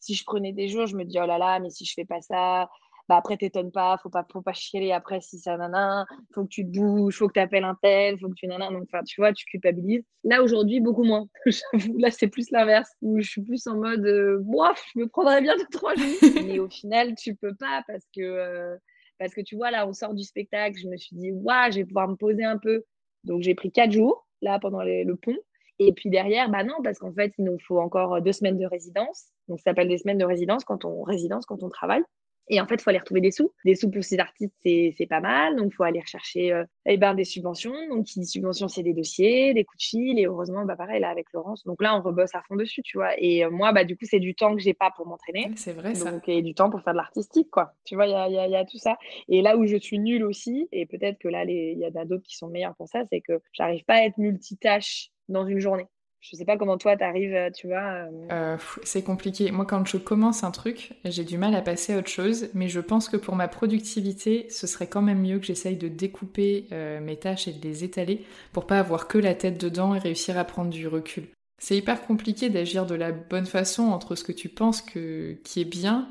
si je prenais des jours, je me dis, oh là là, mais si je fais pas ça, bah après, t'étonnes pas, faut pas, faut pas chialer après si ça nana, faut que tu te bouges, faut que tu appelles un tel, faut que tu nana. Donc, enfin, tu vois, tu culpabilises. Là, aujourd'hui, beaucoup moins. *laughs* là, c'est plus l'inverse, où je suis plus en mode, euh, je me prendrais bien deux, trois jours. *laughs* mais au final, tu peux pas parce que. Euh, parce que tu vois, là, on sort du spectacle, je me suis dit, waouh, je vais pouvoir me poser un peu. Donc, j'ai pris quatre jours, là, pendant le pont. Et puis derrière, bah non, parce qu'en fait, il nous faut encore deux semaines de résidence. Donc, ça s'appelle des semaines de résidence quand on résidence, quand on travaille. Et en fait, il faut aller retrouver des sous. Des sous pour ces artistes, c'est pas mal. Donc, il faut aller rechercher euh, eh ben, des subventions. Donc, qui dit subvention, c'est des dossiers, des coups de fil. Et heureusement, bah, pareil, là, avec Laurence. Donc là, on rebosse à fond dessus, tu vois. Et euh, moi, bah, du coup, c'est du temps que j'ai pas pour m'entraîner. C'est vrai, ça. Donc, et du temps pour faire de l'artistique, quoi. Tu vois, il y a, y, y a, tout ça. Et là où je suis nulle aussi, et peut-être que là, il y a d'autres qui sont meilleurs pour ça, c'est que j'arrive pas à être multitâche dans une journée. Je sais pas comment toi t'arrives, euh, tu vois. Euh. Euh, c'est compliqué. Moi, quand je commence un truc, j'ai du mal à passer à autre chose, mais je pense que pour ma productivité, ce serait quand même mieux que j'essaye de découper mes tâches et de les étaler pour pas avoir que la tête dedans et réussir à prendre du recul. C'est hyper compliqué d'agir de la bonne façon entre ce que tu penses que qui est bien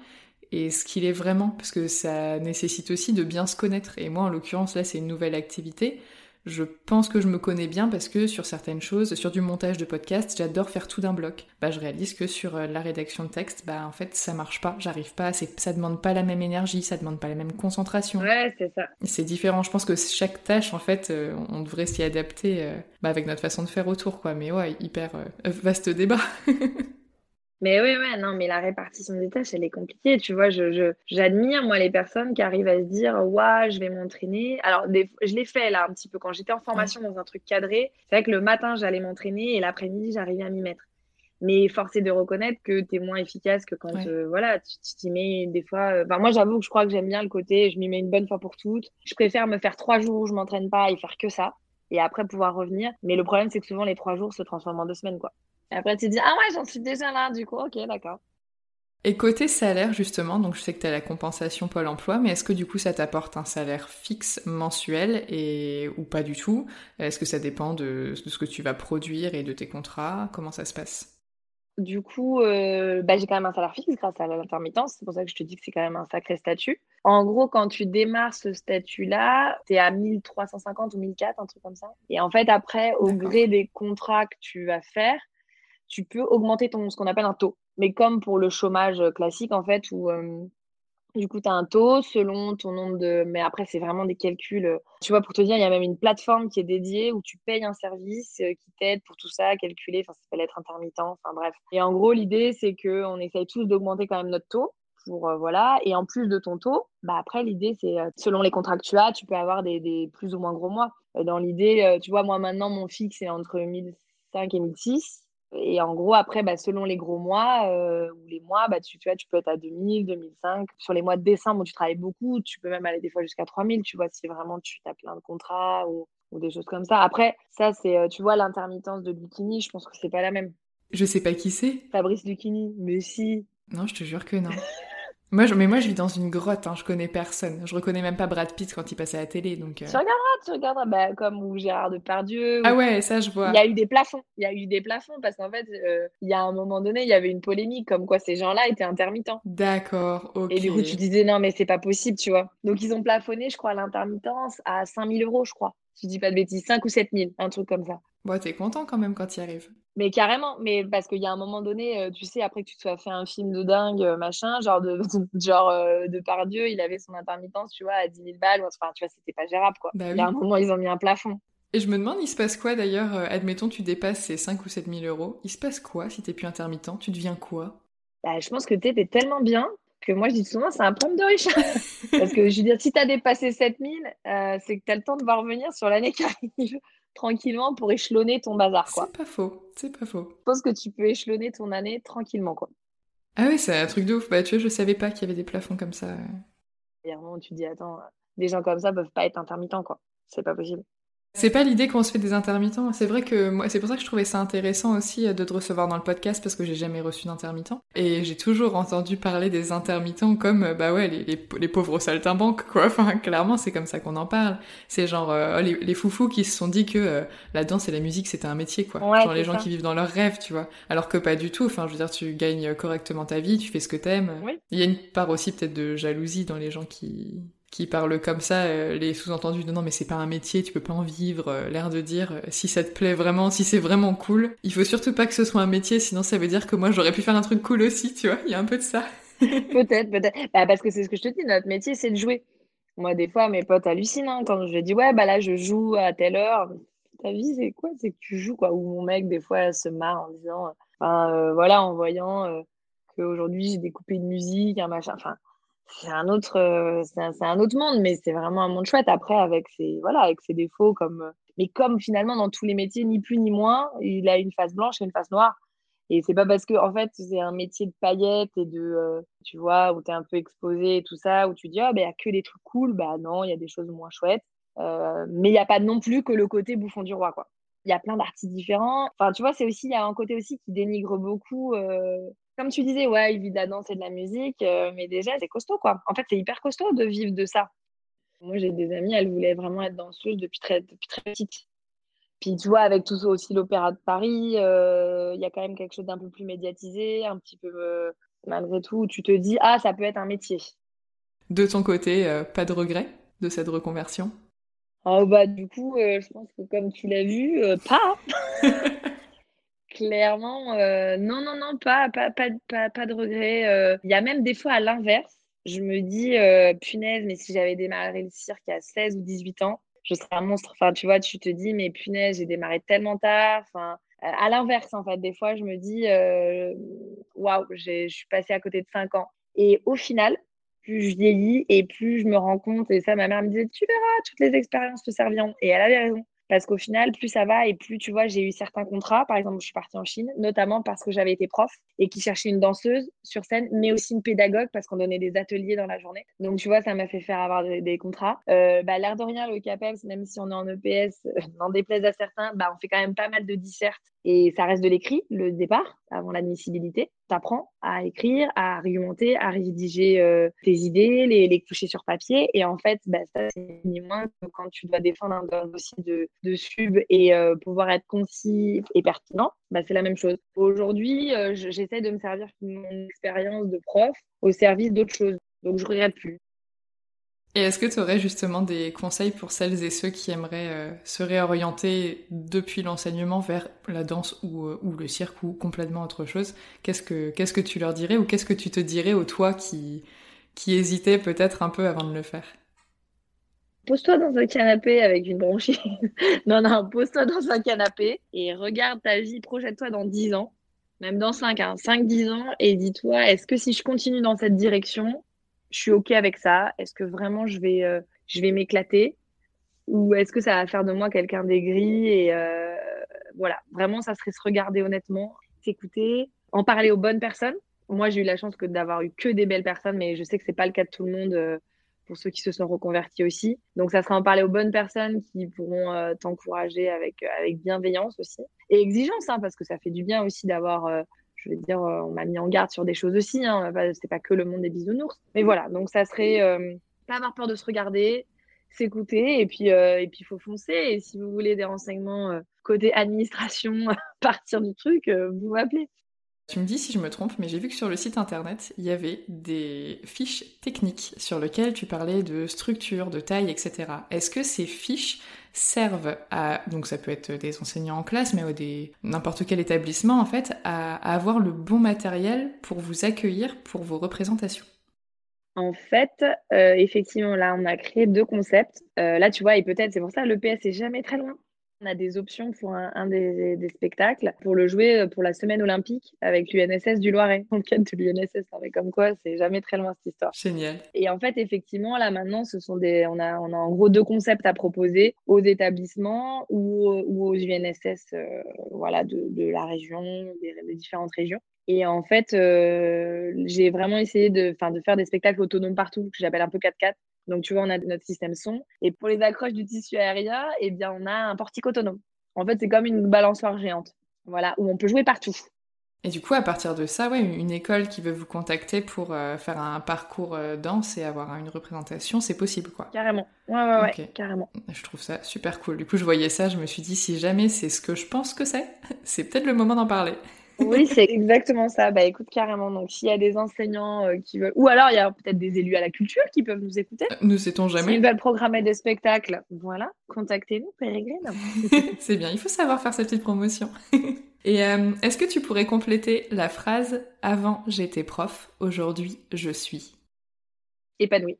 et ce qu'il est vraiment, parce que ça nécessite aussi de bien se connaître. Et moi, en l'occurrence, là, c'est une nouvelle activité je pense que je me connais bien parce que sur certaines choses, sur du montage de podcast, j'adore faire tout d'un bloc. Bah, je réalise que sur euh, la rédaction de texte, bah, en fait, ça marche pas, j'arrive pas, ça demande pas la même énergie, ça demande pas la même concentration. Ouais, c'est ça. C'est différent. Je pense que chaque tâche, en fait, euh, on devrait s'y adapter euh, bah, avec notre façon de faire autour, quoi. Mais ouais, hyper vaste débat. *laughs* Mais oui, ouais, non, mais la répartition des tâches, elle est compliquée. Tu vois, je, j'admire, moi, les personnes qui arrivent à se dire, ouais, je vais m'entraîner. Alors, je l'ai fait, là, un petit peu, quand j'étais en formation dans un truc cadré. C'est vrai que le matin, j'allais m'entraîner et l'après-midi, j'arrivais à m'y mettre. Mais force est de reconnaître que tu es moins efficace que quand, euh, voilà, tu t'y mets des fois. Euh, enfin, moi, j'avoue que je crois que j'aime bien le côté, je m'y mets une bonne fois pour toutes. Je préfère me faire trois jours où je m'entraîne pas et faire que ça. Et après, pouvoir revenir. Mais le problème, c'est que souvent, les trois jours se transforment en deux semaines, quoi. Et après, tu dis, ah ouais, j'en suis déjà là, du coup, ok, d'accord. Et côté salaire, justement, donc je sais que tu as la compensation Pôle emploi, mais est-ce que du coup ça t'apporte un salaire fixe mensuel et ou pas du tout? Est-ce que ça dépend de, ce que tu vas produire et de tes contrats? Comment ça se passe? Du coup, euh, bah, j'ai quand même un salaire fixe grâce à l'intermittence. C'est pour ça que je te dis que c'est quand même un sacré statut. En gros, quand tu démarres ce statut-là, tu es à 1350 ou 1004, un truc comme ça. Et en fait, après, au gré des contrats que tu vas faire, tu peux augmenter ton, ce qu'on appelle un taux. Mais comme pour le chômage classique, en fait, où euh, du coup, tu as un taux selon ton nombre de. Mais après, c'est vraiment des calculs. Euh, tu vois, pour te dire, il y a même une plateforme qui est dédiée où tu payes un service euh, qui t'aide pour tout ça, calculer. Enfin, ça s'appelle être intermittent. Enfin, bref. Et en gros, l'idée, c'est qu'on essaye tous d'augmenter quand même notre taux. Pour, euh, voilà. Et en plus de ton taux, bah après, l'idée, c'est selon les contrats que tu as, tu peux avoir des, des plus ou moins gros mois. dans l'idée, tu vois, moi, maintenant, mon fixe est entre 1005 et 1006. Et en gros, après, bah, selon les gros mois euh, ou les mois, bah, tu, tu, vois, tu peux être à 2000, 2005. Sur les mois de décembre où tu travailles beaucoup, tu peux même aller des fois jusqu'à 3000, tu vois, si vraiment tu as plein de contrats ou, ou des choses comme ça. Après, ça, c'est, euh, tu vois, l'intermittence de Bikini, je pense que c'est pas la même. Je sais pas qui c'est. Fabrice Lucchini, mais si. Non, je te jure que non. *laughs* Moi, je, mais moi, je vis dans une grotte, hein, je connais personne. Je reconnais même pas Brad Pitt quand il passait à la télé. Donc, euh. Tu regarderas, tu regarderas, bah, comme ou Gérard Depardieu. Ah ouais, ça, je vois. Il y a eu des plafonds. Il y a eu des plafonds parce qu'en fait, euh, il y a un moment donné, il y avait une polémique comme quoi ces gens-là étaient intermittents. D'accord, ok. Et du coup, tu disais non, mais c'est pas possible, tu vois. Donc, ils ont plafonné, je crois, l'intermittence à 5000 euros, je crois. Je dis pas de bêtises, 5 ou 7000, un truc comme ça. Bon, t'es content quand même quand il arrive. Mais carrément, mais parce qu'il y a un moment donné, euh, tu sais, après que tu te sois fait un film de dingue, euh, machin, genre de, *laughs* genre euh, de Pardieu, il avait son intermittence, tu vois, à 10 000 balles, enfin, tu vois, c'était pas gérable, quoi. Bah il y a un moment, ils ont mis un plafond. Et je me demande, il se passe quoi d'ailleurs Admettons, tu dépasses ces 5 ou 7 000 euros. Il se passe quoi si t'es plus intermittent? Tu deviens quoi? Bah, Je pense que t'es tellement bien que moi, je dis souvent, c'est un pompe de riche. *laughs* Parce que je veux dire, si t'as dépassé 7 000, c'est que t'as le temps de voir revenir sur l'année qui arrive *laughs* tranquillement pour échelonner ton bazar, quoi. C'est pas faux, c'est pas faux. Je pense que tu peux échelonner ton année tranquillement, quoi. Ah oui, c'est un truc de ouf. Bah, tu vois, je savais pas qu'il y avait des plafonds comme ça. Où tu dis, attends, des gens comme ça peuvent pas être intermittents, quoi. C'est pas possible. C'est pas l'idée qu'on se fait des intermittents. C'est vrai que moi, c'est pour ça que je trouvais ça intéressant aussi euh, de te recevoir dans le podcast parce que j'ai jamais reçu d'intermittent. Et j'ai toujours entendu parler des intermittents comme, euh, bah ouais, les, les, les pauvres saltimbanques, quoi. *laughs* Enfin, clairement, c'est comme ça qu'on en parle. C'est genre euh, les, les, foufous qui se sont dit que la danse et la musique c'était un métier, quoi. genre les gens qui vivent dans leurs rêves, tu vois. Alors que pas du tout. Enfin, je veux dire, tu gagnes correctement ta vie, tu fais ce que t'aimes. Il y a une part aussi peut-être de jalousie dans les gens qui qui parlent comme ça, euh, les sous-entendus de non mais c'est pas un métier, tu peux pas en vivre, euh, l'air de dire euh, si ça te plaît vraiment, si c'est vraiment cool, il faut surtout pas que ce soit un métier, sinon ça veut dire que moi j'aurais pu faire un truc cool aussi, tu vois, il y a un peu de ça. *laughs* peut-être, peut-être. Bah, parce que c'est ce que je te dis, notre métier c'est de jouer. Moi des fois mes potes hallucinent hein, quand je dis ouais bah là je joue à telle heure. Ta vie c'est quoi? C'est que tu joues quoi. Ou mon mec des fois se marre en disant, voilà en voyant qu'aujourd'hui j'ai découpé une musique, un machin, enfin c'est un autre euh, c'est un, autre monde mais c'est vraiment un monde chouette. Après avec ses voilà avec ses défauts comme euh, mais comme finalement dans tous les métiers ni plus ni moins il a une face blanche et une face noire. Et c'est pas parce que en fait c'est un métier de paillettes et de euh, tu vois où tu es un peu exposé et tout ça où tu dis ah ben il y a que des trucs cool. Bah non il y a des choses moins chouettes. Mais il n'y a pas non plus que le côté bouffon du roi quoi. Il y a plein d'artistes différents. Enfin tu vois c'est aussi il y a un côté aussi qui dénigre beaucoup comme tu disais, ouais, il vit de la danse et de la musique, euh, mais déjà, c'est costaud, quoi. En fait, c'est hyper costaud de vivre de ça. Moi, j'ai des amies, elles voulaient vraiment être danseuses depuis très, depuis très petite. Puis, tu vois, avec tout ça aussi, l'Opéra de Paris, euh, il y a quand même quelque chose d'un peu plus médiatisé, un petit peu, euh, malgré tout, tu te dis, ah, ça peut être un métier. De ton côté, pas de regret de cette reconversion? Oh, bah, du coup, je pense que comme tu l'as vu, pas. *laughs* Clairement, euh, non, non, non, pas, pas, pas, pas, de regret. Euh. Il y a même des fois à l'inverse. Je me dis, euh, punaise, mais si j'avais démarré le cirque à 16 ou 18 ans, je serais un monstre. Enfin, tu vois, tu te dis, mais punaise, j'ai démarré tellement tard. Enfin, à l'inverse, en fait, des fois, je me dis, waouh, je suis passée à côté de 5 ans. Et au final, plus je vieillis et plus je me rends compte, et ça, ma mère me disait, tu verras, toutes les expériences te serviront. Et elle avait raison. Parce qu'au final, plus ça va et plus, tu vois, j'ai eu certains contrats. Par exemple, je suis partie en Chine, notamment parce que j'avais été prof et qui cherchait une danseuse sur scène, mais aussi une pédagogue parce qu'on donnait des ateliers dans la journée. Donc, tu vois, ça m'a fait faire avoir des, contrats. Euh, bah, L'air de rien, le CAPES, même si on est en EPS, *laughs* n'en déplaise à certains, bah, on fait quand même pas mal de dissertes Et ça reste de l'écrit, le départ, avant l'admissibilité. Tu apprends à écrire, à argumenter, à rédiger euh, tes idées, les, les, coucher sur papier. Et en fait, bah, ça, c'est ni moins que quand tu dois défendre un, dossier de, de sub et euh, pouvoir être concis et pertinent, bah, c'est la même chose. Aujourd'hui, euh, j'essaie de me servir de mon expérience de prof au service d'autres choses. Donc, je regrette plus. Et est-ce que tu aurais justement des conseils pour celles et ceux qui aimeraient euh, se réorienter depuis l'enseignement vers la danse ou, euh, le cirque ou complètement autre chose? Qu'est-ce que qu'est-ce que tu leur dirais ou qu'est-ce que tu te dirais au toi qui qui hésitait peut-être un peu avant de le faire? Pose-toi dans un canapé avec une bronchite. *laughs* non, non, pose-toi dans un canapé et regarde ta vie, projette-toi dans 10 ans, même dans 5, hein, 5-10 ans, et dis-toi, est-ce que si je continue dans cette direction, je suis OK avec ça Est-ce que vraiment je vais, euh, vais m'éclater? Ou est-ce que ça va faire de moi quelqu'un d'aigri Et euh, voilà, vraiment, ça serait se regarder honnêtement, s'écouter, en parler aux bonnes personnes. Moi, j'ai eu la chance d'avoir eu que des belles personnes, mais je sais que c'est pas le cas de tout le monde euh, pour ceux qui se sont reconvertis aussi. Donc, ça sera en parler aux bonnes personnes qui pourront t'encourager avec, avec bienveillance aussi. Et exigence, hein, parce que ça fait du bien aussi d'avoir je veux dire, euh, on m'a mis en garde sur des choses aussi. Hein, c'est pas que le monde des bisounours. Mais voilà, donc ça serait euh, pas avoir peur de se regarder, s'écouter et puis euh, et puis il faut foncer. Et si vous voulez des renseignements côté administration, *laughs* partir du truc, vous m'appelez. Tu me dis si je me trompe, mais j'ai vu que sur le site internet, il y avait des fiches techniques sur lesquelles tu parlais de structure, de taille, etc. Est-ce que ces fiches servent à, donc ça peut être des enseignants en classe, mais des n'importe quel établissement en fait, à, avoir le bon matériel pour vous accueillir pour vos représentations? En fait, euh, effectivement, là, on a créé deux concepts. Euh, là, tu vois, et peut-être, c'est pour ça, le PS est jamais très loin. On a des options pour un, des, spectacles pour le jouer euh, pour la semaine olympique avec l'UNSS du Loiret. Dans le cadre de l'UNSS, comme quoi, c'est jamais très loin cette histoire. Génial. Et en fait, effectivement, là maintenant, ce sont des, on a, on a en gros deux concepts à proposer aux établissements ou, ou aux UNSS, euh, voilà, de, de, la région, des, des, différentes régions. Et en fait, euh, j'ai vraiment essayé de, de faire des spectacles autonomes partout, que j'appelle un peu 4x4. Donc, tu vois, on a notre système son. Et pour les accroches du tissu aérien, eh bien, on a un portique autonome. En fait, c'est comme une balançoire géante. Voilà, où on peut jouer partout. Et du coup, à partir de ça, ouais, une école qui veut vous contacter pour euh, faire un parcours euh, danse et avoir une représentation, c'est possible, quoi. Carrément. Ouais, ouais, ouais, carrément. Je trouve ça super cool. Du coup, je voyais ça, je me suis dit, si jamais c'est ce que je pense que c'est, *laughs* c'est peut-être le moment d'en parler. Oui, *laughs* c'est exactement ça. Bah écoute, carrément. Donc, s'il y a des enseignants euh, qui veulent. Ou alors, il y a peut-être des élus à la culture qui peuvent nous écouter. Euh, nous sait-on jamais. S'ils veulent programmer des spectacles, voilà, contactez-nous, Pérégrine. *laughs* c'est bien, il faut savoir faire cette petite promotion. *laughs* Et euh, est-ce que tu pourrais compléter la phrase Avant j'étais prof, aujourd'hui je suis Épanouie.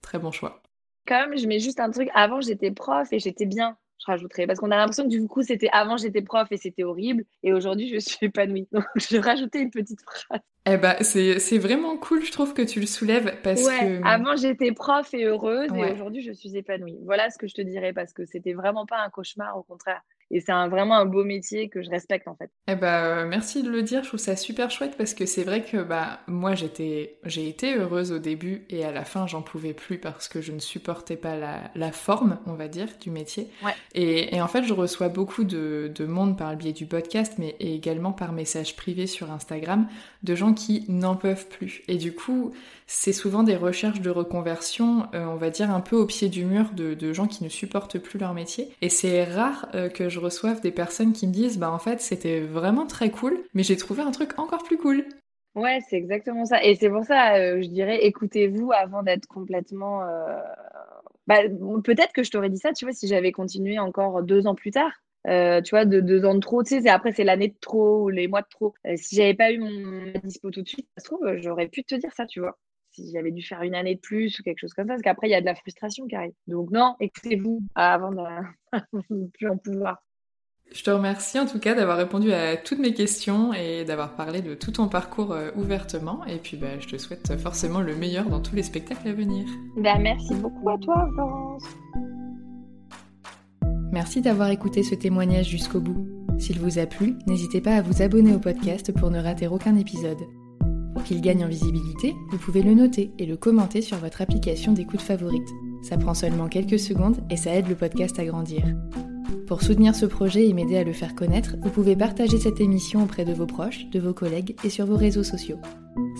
Très bon choix. Même, je mets juste un truc. Avant j'étais prof et j'étais bien je rajouterai. Parce qu'on a l'impression que du coup, c'était avant j'étais prof et c'était horrible, et aujourd'hui je suis épanouie. *laughs* Donc je rajouter une petite phrase. Eh ben, c'est vraiment cool, je trouve que tu le soulèves parce que. Avant j'étais prof et heureuse, et aujourd'hui je suis épanouie. Voilà ce que je te dirais parce que c'était vraiment pas un cauchemar, au contraire. Et c'est vraiment un beau métier que je respecte en fait. Eh ben, merci de le dire, je trouve ça super chouette parce que c'est vrai que bah, moi j'étais, j'ai été heureuse au début et à la fin j'en pouvais plus parce que je ne supportais pas la, la forme, on va dire, du métier. Ouais. Et, et, en fait je reçois beaucoup de, de, monde par le biais du podcast mais également par message privé sur Instagram de gens qui n'en peuvent plus. Et du coup, c'est souvent des recherches de reconversion, euh, on va dire un peu au pied du mur de, gens qui ne supportent plus leur métier. Et c'est rare euh, que je reçoive des personnes qui me disent bah en fait c'était vraiment très cool, mais j'ai trouvé un truc encore plus cool. Ouais, c'est exactement ça. Et c'est pour ça, euh, je dirais, écoutez-vous avant d'être complètement. Bah, peut-être que je t'aurais dit ça, tu vois, si j'avais continué encore deux ans plus tard. tu vois, de deux ans de trop, tu sais, après c'est l'année de trop ou les mois de trop. si j'avais pas eu mon dispo tout de suite, ça se trouve, j'aurais pu te dire ça, tu vois si j'avais dû faire une année de plus ou quelque chose comme ça, parce qu'après, il y a de la frustration qui arrive. Donc non, écoutez-vous avant de *laughs* ne plus en pouvoir. Je te remercie en tout cas d'avoir répondu à toutes mes questions et d'avoir parlé de tout ton parcours euh, ouvertement. Et puis bah, je te souhaite forcément le meilleur dans tous les spectacles à venir. Bah, merci beaucoup à toi, Florence. Merci d'avoir écouté ce témoignage jusqu'au bout. S'il vous a plu, n'hésitez pas à vous abonner au podcast pour ne rater aucun épisode. Qu'il gagne en visibilité, vous pouvez le noter et le commenter sur votre application d'écoute favorite. Ça prend seulement quelques secondes et ça aide le podcast à grandir. Pour soutenir ce projet et m'aider à le faire connaître, vous pouvez partager cette émission auprès de vos proches, de vos collègues et sur vos réseaux sociaux.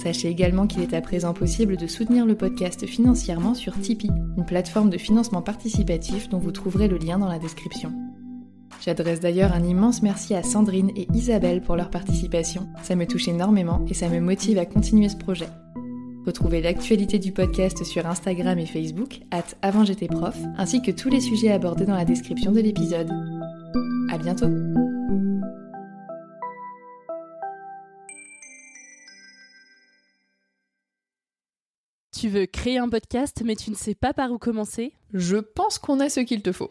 Sachez également qu'il est à présent possible de soutenir le podcast financièrement sur Tipeee, une plateforme de financement participatif dont vous trouverez le lien dans la description. J'adresse d'ailleurs un immense merci à Sandrine et Isabelle pour leur participation. Ça me touche énormément et ça me motive à continuer ce projet. Retrouvez l'actualité du podcast sur Instagram et Facebook, at avant j'étais prof, ainsi que tous les sujets abordés dans la description de l'épisode. À bientôt! Tu veux créer un podcast mais tu ne sais pas par où commencer? Je pense qu'on a ce qu'il te faut.